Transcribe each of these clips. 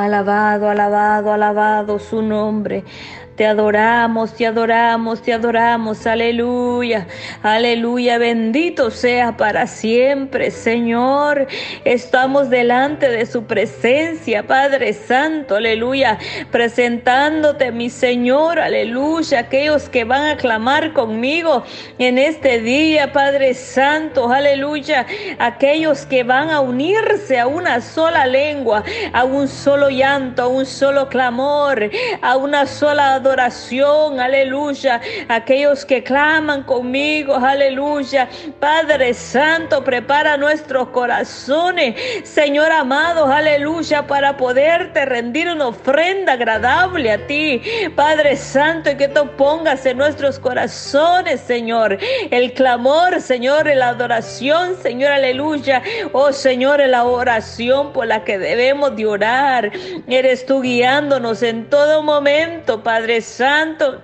Alabado, alabado, alabado su nombre. Te adoramos, te adoramos, te adoramos. Aleluya, aleluya. Bendito sea para siempre, Señor. Estamos delante de su presencia, Padre Santo. Aleluya. Presentándote, mi Señor. Aleluya. Aquellos que van a clamar conmigo en este día, Padre Santo. Aleluya. Aquellos que van a unirse a una sola lengua, a un solo llanto, a un solo clamor, a una sola adoración adoración, aleluya. Aquellos que claman conmigo, aleluya. Padre Santo, prepara nuestros corazones, Señor amado, aleluya, para poderte rendir una ofrenda agradable a ti, Padre Santo, y que tú pongas en nuestros corazones, Señor, el clamor, Señor, la adoración, Señor, aleluya. Oh Señor, la oración por la que debemos de orar. Eres tú guiándonos en todo momento, Padre Santo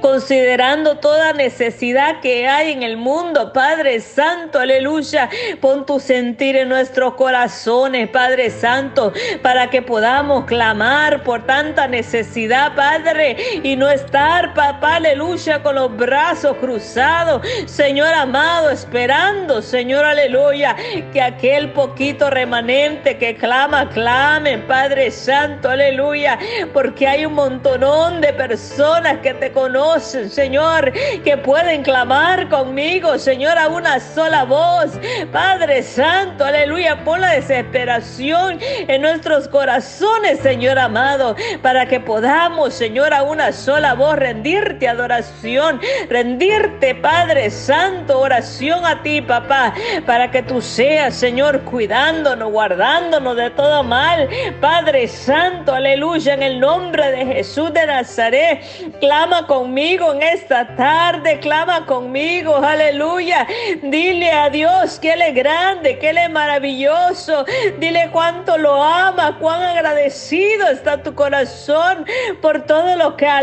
considerando toda necesidad que hay en el mundo, Padre Santo, aleluya. Pon tu sentir en nuestros corazones, Padre Santo, para que podamos clamar por tanta necesidad, Padre, y no estar, papá, aleluya, con los brazos cruzados, Señor amado, esperando, Señor, aleluya, que aquel poquito remanente que clama, clame, Padre Santo, aleluya, porque hay un montonón de personas que te conocen, Señor, que pueden clamar conmigo, Señor, a una sola voz. Padre Santo, aleluya, pon la desesperación en nuestros corazones, Señor amado, para que podamos, Señor, a una sola voz rendirte adoración, rendirte, Padre Santo, oración a ti, papá, para que tú seas, Señor, cuidándonos, guardándonos de todo mal. Padre Santo, aleluya, en el nombre de Jesús de Nazaret, clama conmigo en esta tarde, clama conmigo, aleluya. Dile a Dios que Él es grande, que Él es maravilloso. Dile cuánto lo ama, cuán agradecido está tu corazón por todo lo que ha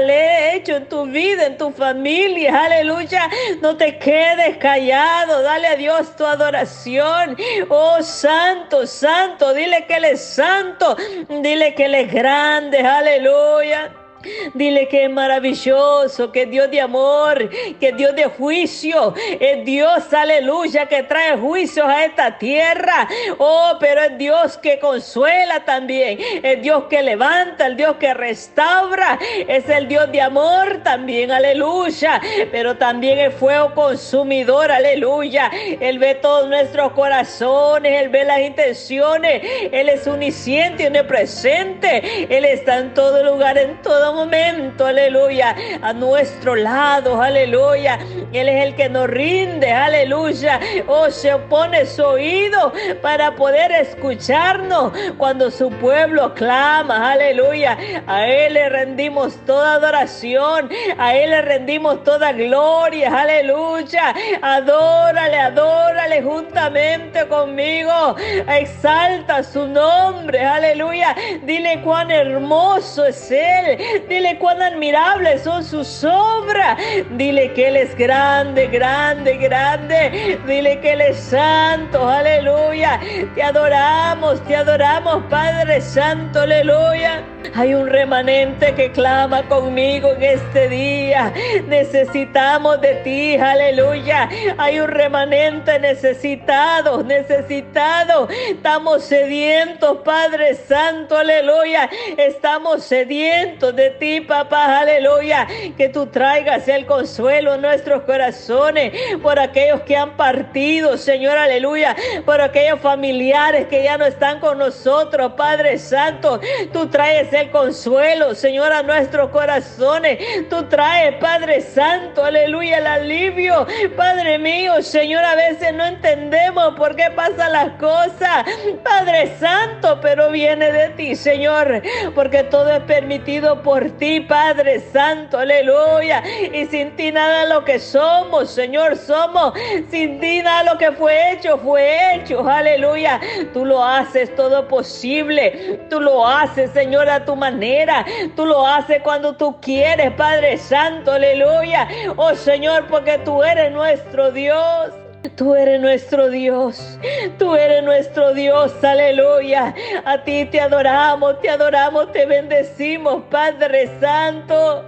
hecho en tu vida, en tu familia, aleluya. No te quedes callado, dale a Dios tu adoración. Oh, santo, santo, dile que Él es santo, dile que Él es grande, aleluya. Dile que es maravilloso, que Dios de amor, que Dios de juicio, es Dios, aleluya, que trae juicios a esta tierra. Oh, pero es Dios que consuela también, es Dios que levanta, el Dios que restaura, es el Dios de amor también, aleluya. Pero también es fuego consumidor, aleluya. Él ve todos nuestros corazones, Él ve las intenciones, Él es unisciente y presente, Él está en todo lugar, en todo momento, aleluya, a nuestro lado, aleluya. Él es el que nos rinde, aleluya. Oh, se opone su oído para poder escucharnos cuando su pueblo clama, aleluya. A Él le rendimos toda adoración, a Él le rendimos toda gloria, aleluya. Adórale, adórale juntamente conmigo. Exalta su nombre, aleluya. Dile cuán hermoso es Él. Dile cuán admirables son sus obras. Dile que Él es grande, grande, grande. Dile que Él es santo. Aleluya. Te adoramos, te adoramos, Padre Santo. Aleluya. Hay un remanente que clama conmigo en este día. Necesitamos de ti, aleluya. Hay un remanente necesitado, necesitado. Estamos sedientos, Padre Santo, aleluya. Estamos sedientos de ti, papá, aleluya. Que tú traigas el consuelo en nuestros corazones por aquellos que han partido, Señor, aleluya. Por aquellos familiares que ya no están con nosotros, Padre Santo. Tú traes el consuelo, Señor, a nuestros corazones. Tú traes, Padre Santo, aleluya, el alivio. Padre mío, Señor, a veces no entendemos por qué pasan las cosas. Padre Santo, pero viene de ti, Señor, porque todo es permitido por ti, Padre Santo, aleluya. Y sin ti nada lo que somos, Señor, somos. Sin ti nada lo que fue hecho, fue hecho, aleluya. Tú lo haces todo posible. Tú lo haces, Señor, a tu manera. Tú lo haces cuando tú quieres, Padre Santo, aleluya. Oh Señor, porque tú eres nuestro Dios. Tú eres nuestro Dios, tú eres nuestro Dios, aleluya. A ti te adoramos, te adoramos, te bendecimos, Padre Santo.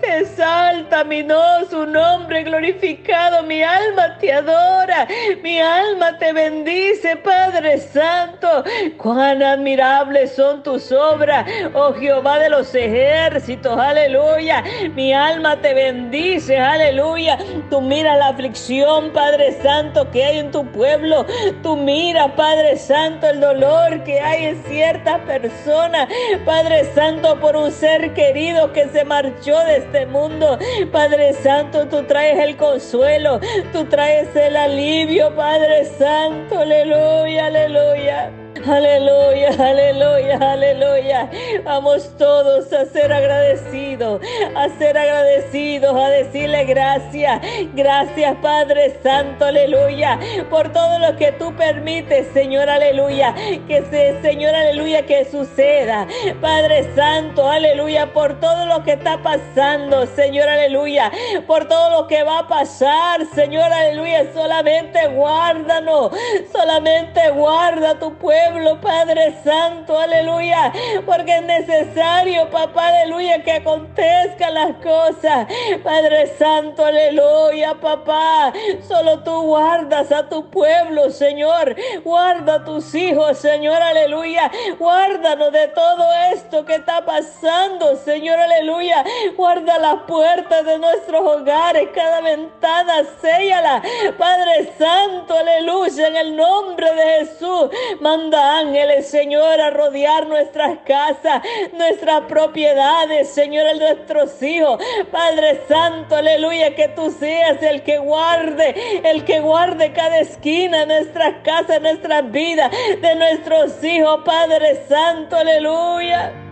Te exalta mi no, su nombre glorificado, mi alma te adora, mi alma te bendice, Padre Santo. Cuán admirables son tus obras, oh Jehová de los ejércitos, aleluya. Mi alma te bendice, aleluya. Tú mira la aflicción, Padre Santo que hay en tu pueblo. Tú mira, Padre Santo, el dolor que hay en ciertas personas. Padre Santo, por un ser querido que se marchó de este mundo. Padre Santo, tú traes el consuelo. Tú traes el alivio, Padre Santo. Aleluya, aleluya. Aleluya, aleluya, aleluya. Vamos todos a ser agradecidos, a ser agradecidos, a decirle gracias. Gracias, Padre Santo, aleluya, por todo lo que tú permites, Señor, aleluya. Que se, Señor, aleluya, que suceda. Padre Santo, aleluya, por todo lo que está pasando, Señor, aleluya. Por todo lo que va a pasar, Señor, aleluya. Solamente guárdanos, solamente guarda tu pueblo Padre Santo, aleluya, porque es necesario, papá, aleluya, que acontezcan las cosas. Padre Santo, aleluya, papá, solo tú guardas a tu pueblo, Señor, guarda a tus hijos, Señor, aleluya, guárdanos de todo esto que está pasando, Señor, aleluya, guarda las puertas de nuestros hogares, cada ventana, séllala, Padre Santo, aleluya, en el nombre de Jesús, manda ángeles, Señor, a rodear nuestras casas, nuestras propiedades, Señor, a nuestros hijos. Padre Santo, aleluya, que tú seas el que guarde, el que guarde cada esquina de nuestras casas, nuestras vidas, de nuestros hijos, Padre Santo, aleluya.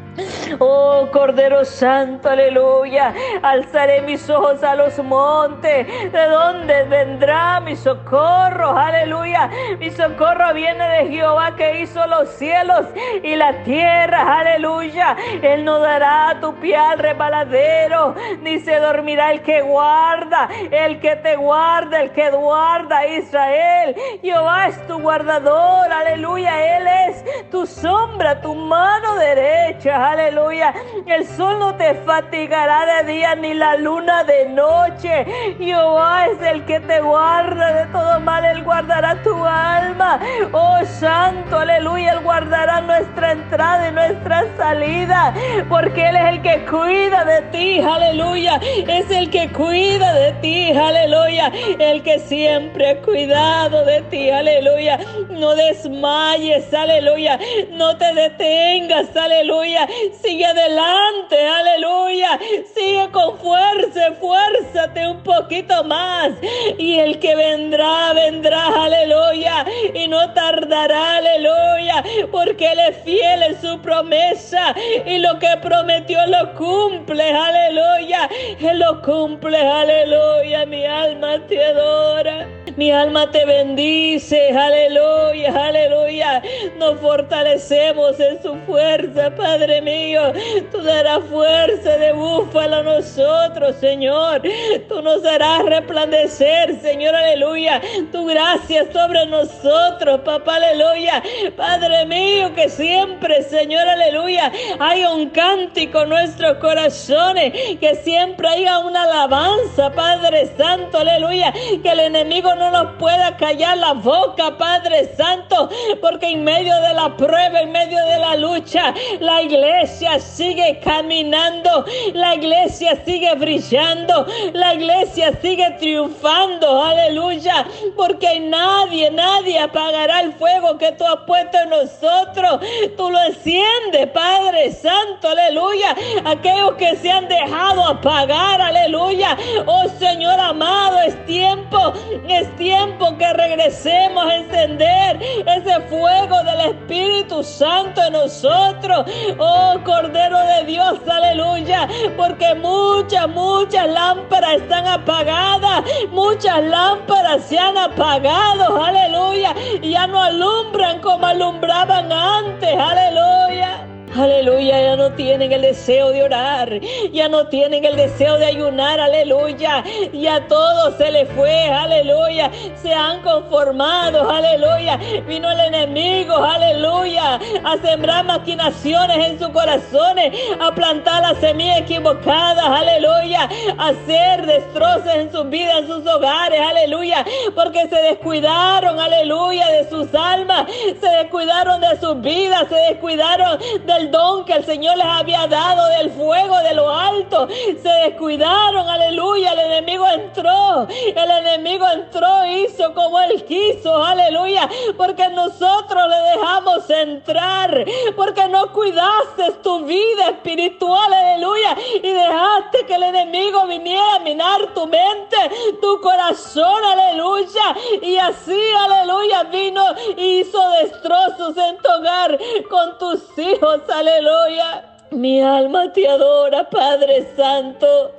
Oh Cordero Santo, aleluya. Alzaré mis ojos a los montes. ¿De dónde vendrá mi socorro? Aleluya. Mi socorro viene de Jehová que hizo los cielos y la tierra. Aleluya. Él no dará tu pie al rebaladero, ni se dormirá el que guarda, el que te guarda, el que guarda Israel. Jehová es tu guardador. Aleluya. Él es tu sombra, tu mano derecha aleluya. El sol no te fatigará de día ni la luna de noche. Jehová es el que te guarda de todo mal, Él guardará tu alma. Oh Santo, aleluya, Él guardará nuestra entrada y nuestra salida, porque Él es el que cuida de ti, aleluya. Es el que cuida de ti, aleluya. El que siempre ha cuidado de ti, aleluya. No desmayes, aleluya. No te detengas, aleluya. Sigue adelante, aleluya. Sigue con fuerza, esfuérzate un poquito más. Y el que vendrá, vendrá, aleluya. Y no tardará, aleluya. Porque Él es fiel en su promesa. Y lo que prometió lo cumple, aleluya. Él lo cumple, aleluya. Mi alma te adora. Mi alma te bendice, aleluya, aleluya. Nos fortalecemos en su fuerza, Padre mío. Tú darás fuerza de búfalo a nosotros, Señor. Tú nos harás resplandecer, Señor, aleluya. Tu gracia sobre nosotros, papá, aleluya. Padre mío, que siempre, Señor, aleluya, haya un cántico en nuestros corazones, que siempre haya una alabanza, Padre Santo, aleluya. Que el enemigo no nos pueda callar la boca, Padre Santo, porque en medio de la prueba, en medio de la lucha, la iglesia sigue caminando, la iglesia sigue brillando, la iglesia sigue triunfando, aleluya, porque nadie, nadie apagará el fuego que tú has puesto en nosotros. Tú lo enciendes, Padre Santo, aleluya. Aquellos que se han dejado apagar, aleluya. Oh Señor amado, es tiempo, es tiempo que regresemos a encender ese fuego del Espíritu Santo en nosotros. Oh Cordero de Dios, aleluya. Porque muchas, muchas lámparas están apagadas. Muchas lámparas se han apagado. Aleluya. Ya no alumbran como alumbraban antes. Aleluya. Aleluya, ya no tienen el deseo de orar, ya no tienen el deseo de ayunar, aleluya. Ya todo se les fue, aleluya. Se han conformado, aleluya. Vino el enemigo, aleluya, a sembrar maquinaciones en sus corazones, a plantar las semillas equivocadas, aleluya, a hacer destrozos en sus vidas, en sus hogares, aleluya, porque se descuidaron, aleluya, de sus almas, se descuidaron de sus vidas, se descuidaron del don que el Señor les había dado del fuego de lo alto. Se descuidaron, aleluya. El enemigo entró. El enemigo entró, hizo como él quiso, aleluya. Porque nosotros le dejamos entrar. Porque no cuidaste tu vida espiritual, aleluya. Y dejaste que el enemigo viniera a minar tu mente, tu corazón, aleluya. Y así, aleluya, vino y hizo destrozos en tu hogar con tus hijos, aleluya. Mi alma te adora, Padre Santo.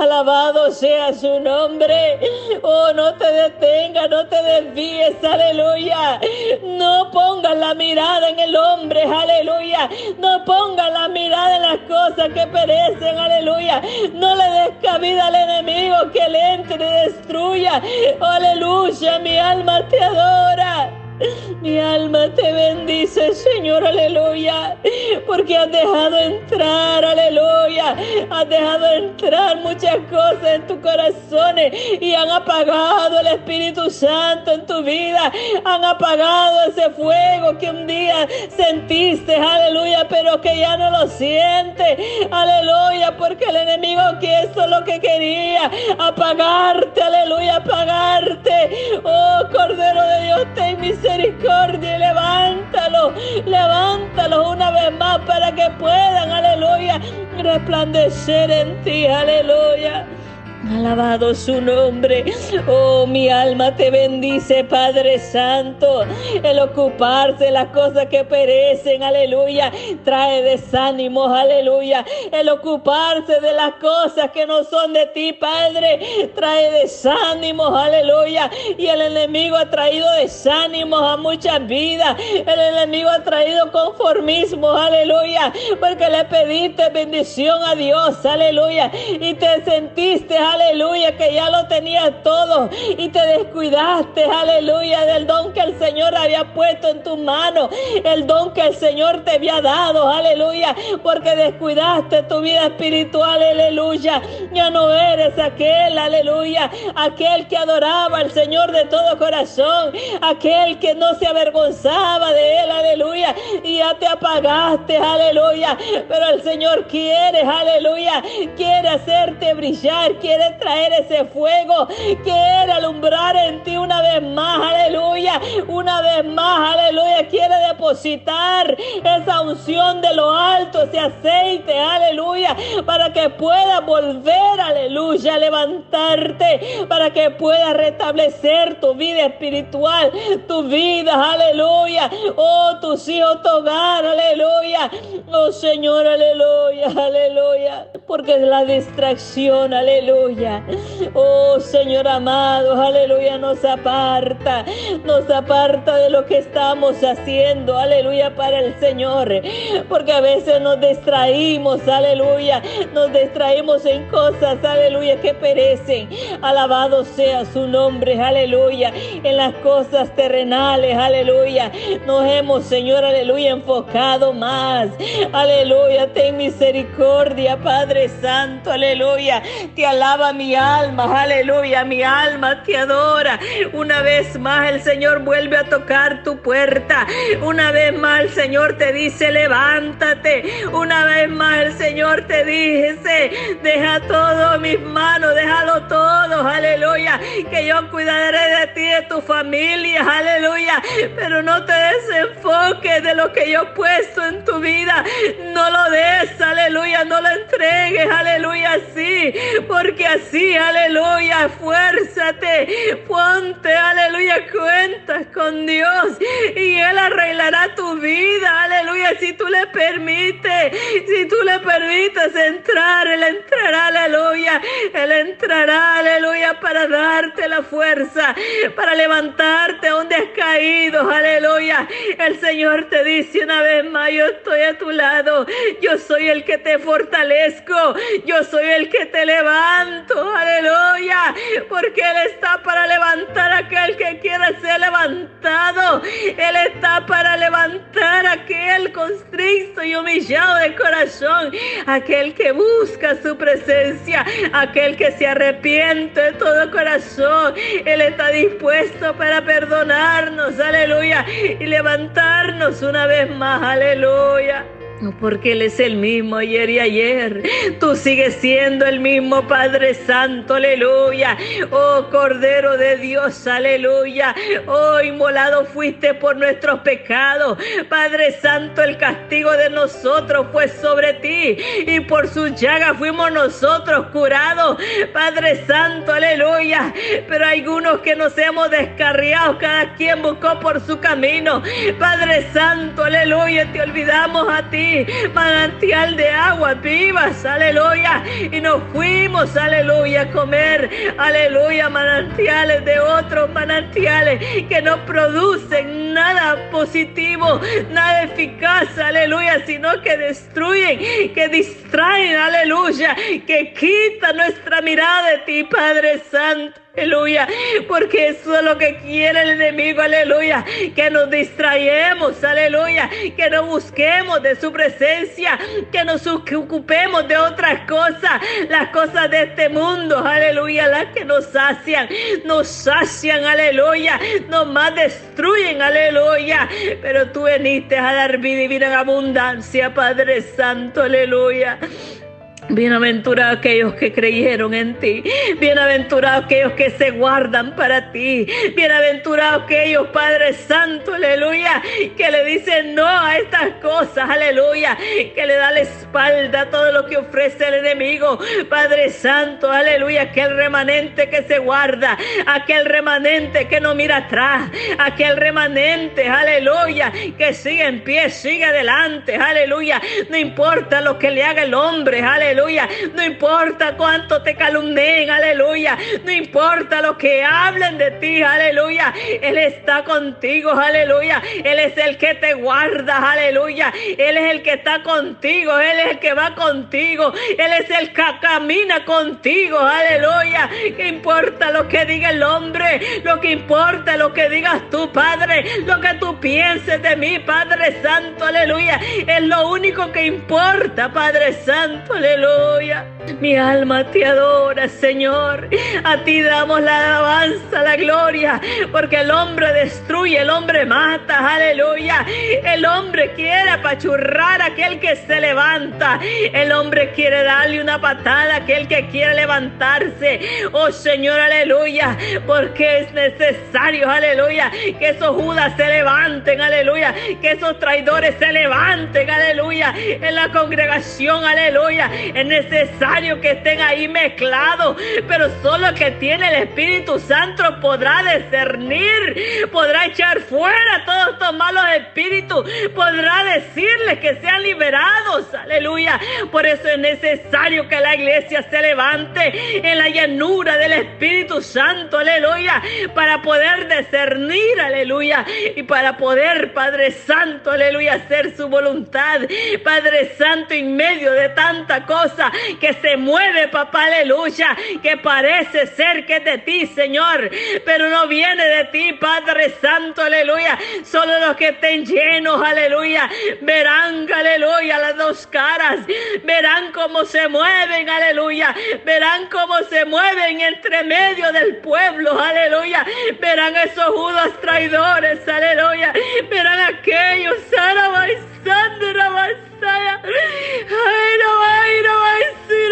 Alabado sea su nombre. Oh, no te detengas, no te desvíes, aleluya. No pongas la mirada en el hombre, aleluya. No pongas la mirada en las cosas que perecen, aleluya. No le des cabida al enemigo que le entre y destruya. Aleluya, mi alma te adora. Mi alma te bendice, Señor, aleluya, porque has dejado entrar, aleluya, has dejado entrar muchas cosas en tu corazón y han apagado el Espíritu Santo en tu vida, han apagado ese fuego que un día sentiste, aleluya, pero que ya no lo sientes, aleluya, porque el enemigo es lo que quería, apagarte, aleluya, apagarte, oh Cordero de Dios, ten misericordia misericordia y levántalo, levántalo una vez más para que puedan, aleluya, resplandecer en ti, aleluya. Alabado su nombre. Oh, mi alma te bendice, Padre Santo. El ocuparse de las cosas que perecen, aleluya, trae desánimos, aleluya. El ocuparse de las cosas que no son de ti, Padre, trae desánimos, aleluya. Y el enemigo ha traído desánimos a muchas vidas. El enemigo ha traído conformismo, aleluya. Porque le pediste bendición a Dios, aleluya. Y te sentiste, aleluya aleluya, que ya lo tenías todo y te descuidaste, aleluya, del don que el Señor había puesto en tu mano, el don que el Señor te había dado, aleluya, porque descuidaste tu vida espiritual, aleluya. Ya no eres aquel, aleluya, aquel que adoraba al Señor de todo corazón, aquel que no se avergonzaba de él, y ya te apagaste, aleluya. Pero el Señor quiere, aleluya, quiere hacerte brillar, quiere traer ese fuego, quiere alumbrar en ti una vez más, aleluya, una vez más, aleluya, quiere depositar esa unción de lo alto, ese aceite, aleluya, para que puedas volver, aleluya, a levantarte, para que puedas restablecer tu vida espiritual, tu vida, aleluya, oh, tus hijos, tu hogar, aleluya, oh Señor, aleluya, aleluya, porque es la distracción, aleluya Oh Señor amado, aleluya, nos aparta, nos aparta de lo que estamos haciendo, aleluya, para el Señor. Porque a veces nos distraímos, aleluya, nos distraímos en cosas, aleluya, que perecen. Alabado sea su nombre, aleluya, en las cosas terrenales, aleluya. Nos hemos, Señor, aleluya, enfocado más. Aleluya, ten misericordia, Padre Santo, aleluya. Te alaba mi alma, aleluya, mi alma te adora. Una vez más el Señor vuelve a tocar tu puerta. Una vez más el Señor te dice, levántate. Una vez más el Señor te dice, deja todo mis manos, déjalo todo, aleluya. Que yo cuidaré de ti, de tu familia, aleluya. Pero no te desenfoques de lo que yo he puesto en tu vida. No lo des, aleluya, no lo entregues, aleluya, sí. Porque así, aleluya, esfuérzate, ponte, aleluya, cuentas con Dios y Él arreglará tu vida, aleluya, si tú le permites, si tú le permites entrar, Él entrará, aleluya, Él entrará, aleluya, para darte la fuerza, para levantarte donde has caído, aleluya. El Señor te dice una vez más, yo estoy a tu lado, yo soy el que te fortalezco, yo soy el que te levanto, aleluya, porque Él está para levantar a aquel que quiera ser levantado, Él está para levantar a aquel constricto y humillado de corazón, aquel que busca su presencia, aquel que se arrepiente de todo corazón, Él está dispuesto para perdonarnos, aleluya, y levantarnos una vez más, aleluya. Porque Él es el mismo ayer y ayer. Tú sigues siendo el mismo Padre Santo, aleluya. Oh Cordero de Dios, aleluya. Oh inmolado fuiste por nuestros pecados. Padre Santo, el castigo de nosotros fue sobre ti. Y por su llaga fuimos nosotros curados. Padre Santo, aleluya. Pero algunos que nos hemos descarriado. Cada quien buscó por su camino. Padre Santo, aleluya. Te olvidamos a ti manantial de agua vivas, aleluya. Y nos fuimos, aleluya, a comer, aleluya, manantiales de otros manantiales que no producen nada positivo, nada eficaz, aleluya, sino que destruyen, que distraen, aleluya, que quitan nuestra mirada de ti, Padre Santo aleluya, porque eso es lo que quiere el enemigo, aleluya, que nos distraemos, aleluya, que no busquemos de su presencia, que nos ocupemos de otras cosas, las cosas de este mundo, aleluya, las que nos sacian, nos sacian, aleluya, nos más destruyen, aleluya, pero tú veniste a dar vida y vida en abundancia, Padre Santo, aleluya. Bienaventurados aquellos que creyeron en ti. Bienaventurados aquellos que se guardan para ti. Bienaventurados aquellos, Padre Santo, aleluya, que le dicen no a estas cosas, aleluya, que le da la espalda a todo lo que ofrece el enemigo. Padre Santo, aleluya, aquel remanente que se guarda, aquel remanente que no mira atrás, aquel remanente, aleluya, que sigue en pie, sigue adelante, aleluya. No importa lo que le haga el hombre, aleluya aleluya. No importa cuánto te calumnien, aleluya. No importa lo que hablen de ti, aleluya. Él está contigo, aleluya. Él es el que te guarda, aleluya. Él es el que está contigo, Él es el que va contigo. Él es el que camina contigo, aleluya. ¿Qué importa lo que diga el hombre? Lo que importa lo que digas tú, Padre. Lo que tú pienses de mí, Padre Santo, aleluya. Es lo único que importa, Padre Santo, aleluya. Mi alma te adora, Señor. A ti damos la alabanza, la gloria, porque el hombre destruye, el hombre mata, aleluya. El hombre quiere apachurrar a aquel que se levanta. El hombre quiere darle una patada a aquel que quiere levantarse. Oh Señor, aleluya, porque es necesario, aleluya, que esos judas se levanten, aleluya, que esos traidores se levanten, aleluya, en la congregación, aleluya es necesario que estén ahí mezclados, pero solo que tiene el Espíritu Santo podrá discernir, podrá echar fuera todos estos malos espíritus, podrá decirles que sean liberados, aleluya. Por eso es necesario que la iglesia se levante en la llanura del Espíritu Santo, aleluya, para poder discernir, aleluya, y para poder, Padre Santo, aleluya, hacer su voluntad, Padre Santo, en medio de tanta cosa que se mueve, papá, aleluya, que parece ser que de ti, Señor, pero no viene de ti, Padre Santo, aleluya. Solo los que estén llenos, aleluya, verán, aleluya, las dos caras, verán cómo se mueven, aleluya, verán cómo se mueven entre medio del pueblo, aleluya, verán esos judas traidores, aleluya, verán aquellos, Sandra, Masaya, ay, no, ay, no, porque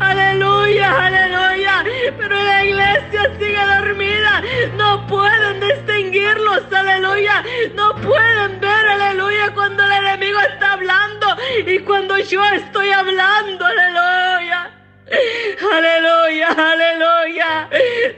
aleluya, aleluya, pero la iglesia sigue dormida, no pueden distinguirlos, aleluya, no pueden ver, aleluya, cuando el enemigo está hablando. Y cuando yo estoy hablando, aleluya. Aleluya, aleluya.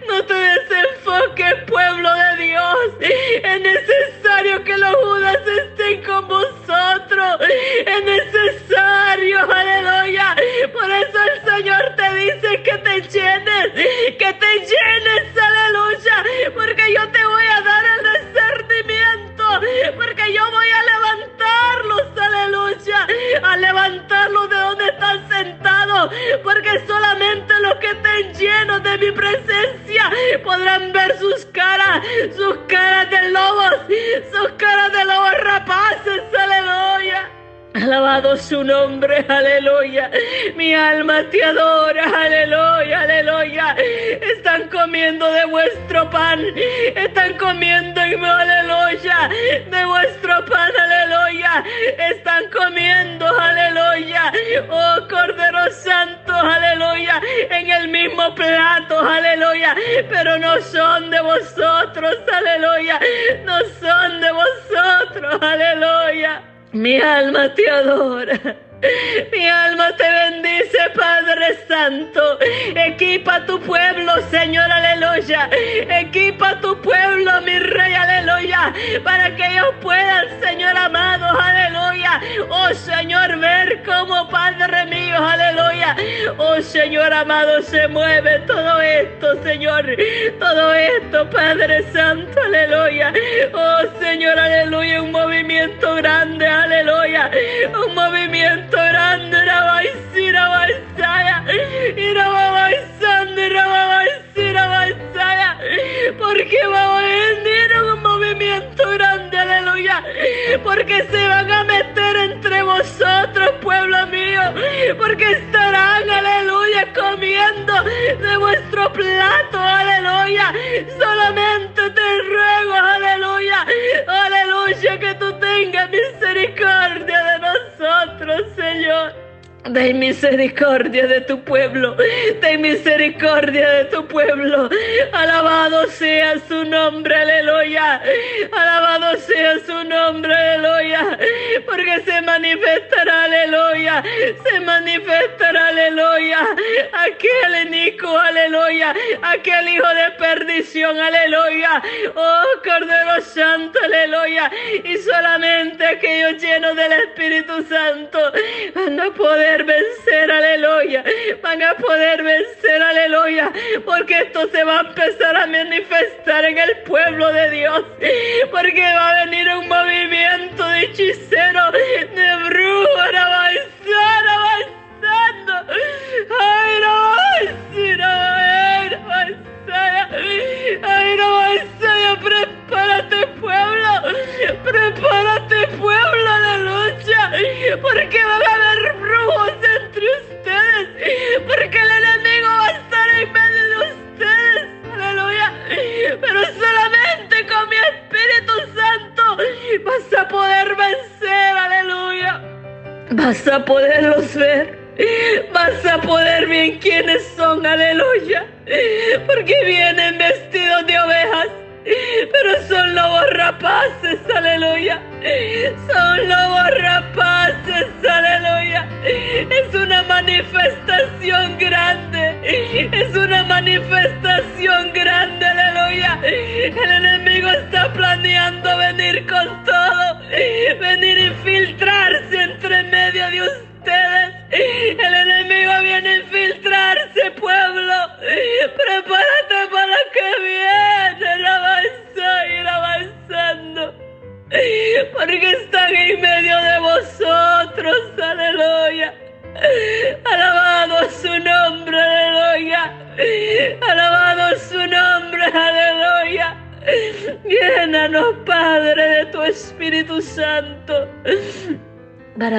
No te desenfoques, pueblo de Dios. Es necesario que los judas estén con vosotros. Es necesario, aleluya. Por eso el Señor te dice que te llenes, que te llenes, aleluya. Porque yo te voy a dar el discernimiento. Porque yo voy a aleluya. A levantarlos de donde están sentados. Porque solamente los que estén llenos de mi presencia podrán ver sus caras, sus caras de lobos, sus caras de lobos rapaces, aleluya. Alabado su nombre, aleluya. Mi alma te adora, aleluya, aleluya. Están comiendo de vuestro pan, están comiendo, aleluya, de vuestro pan, aleluya. Están comiendo, aleluya. Oh Cordero Santo, aleluya. En el mismo plato, aleluya. Pero no son de vosotros, aleluya. No son de vosotros, aleluya. Mi alma te adora. Mi alma te bendice, Padre Santo. Equipa tu pueblo, Señor, aleluya. Equipa tu pueblo, mi Rey, aleluya. Para que ellos puedan, Señor amado, aleluya. Oh Señor, ver cómo, Padre mío. Oh Señor amado, se mueve todo esto, Señor. Todo esto, Padre Santo, aleluya. Oh Señor, aleluya. Un movimiento grande, aleluya. Un movimiento grande, Rabaisira Baisaya, Irababaisande, Rababaisira Baisaya, porque va a venir un movimiento grande, aleluya, porque se van a meter entre vosotros, pueblo mío, porque estarán, aleluya, comiendo de vuestro plato, aleluya, solamente te ruego, aleluya, Ten misericordia de tu pueblo, ten misericordia de tu pueblo. Alabado sea su nombre, aleluya. Alabado sea su nombre, aleluya. Porque se manifestará, aleluya. Se manifestará, aleluya. Aquel inico, aleluya. Aquel hijo de perdición, aleluya. Oh Cordero Santo, aleluya. Y solamente aquellos llenos del Espíritu Santo van a poder vencer, aleluya. Van a poder vencer, aleluya. Porque esto se va a empezar a manifestar en el pueblo de Dios. Porque va a venir un movimiento de hechiceros,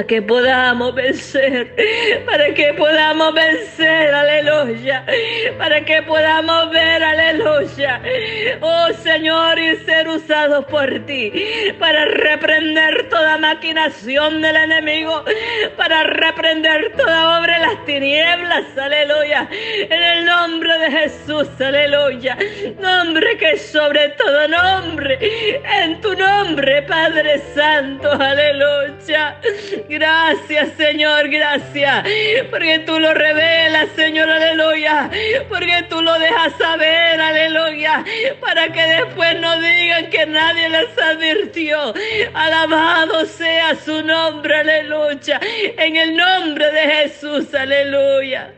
que podamos vencer, para que podamos vencer, aleluya, para que podamos ver, aleluya, oh Señor, y ser usados por ti, para reprender toda maquinación del enemigo, para reprender toda obra de las tinieblas, aleluya, en el nombre de Jesús, aleluya, nombre que sobre todo nombre, en tu nombre, Padre Santo, aleluya. Gracias, Señor, gracias. Porque tú lo revelas, Señor, aleluya. Porque tú lo dejas saber, aleluya. Para que después no digan que nadie les advirtió. Alabado sea su nombre, aleluya. En el nombre de Jesús, aleluya.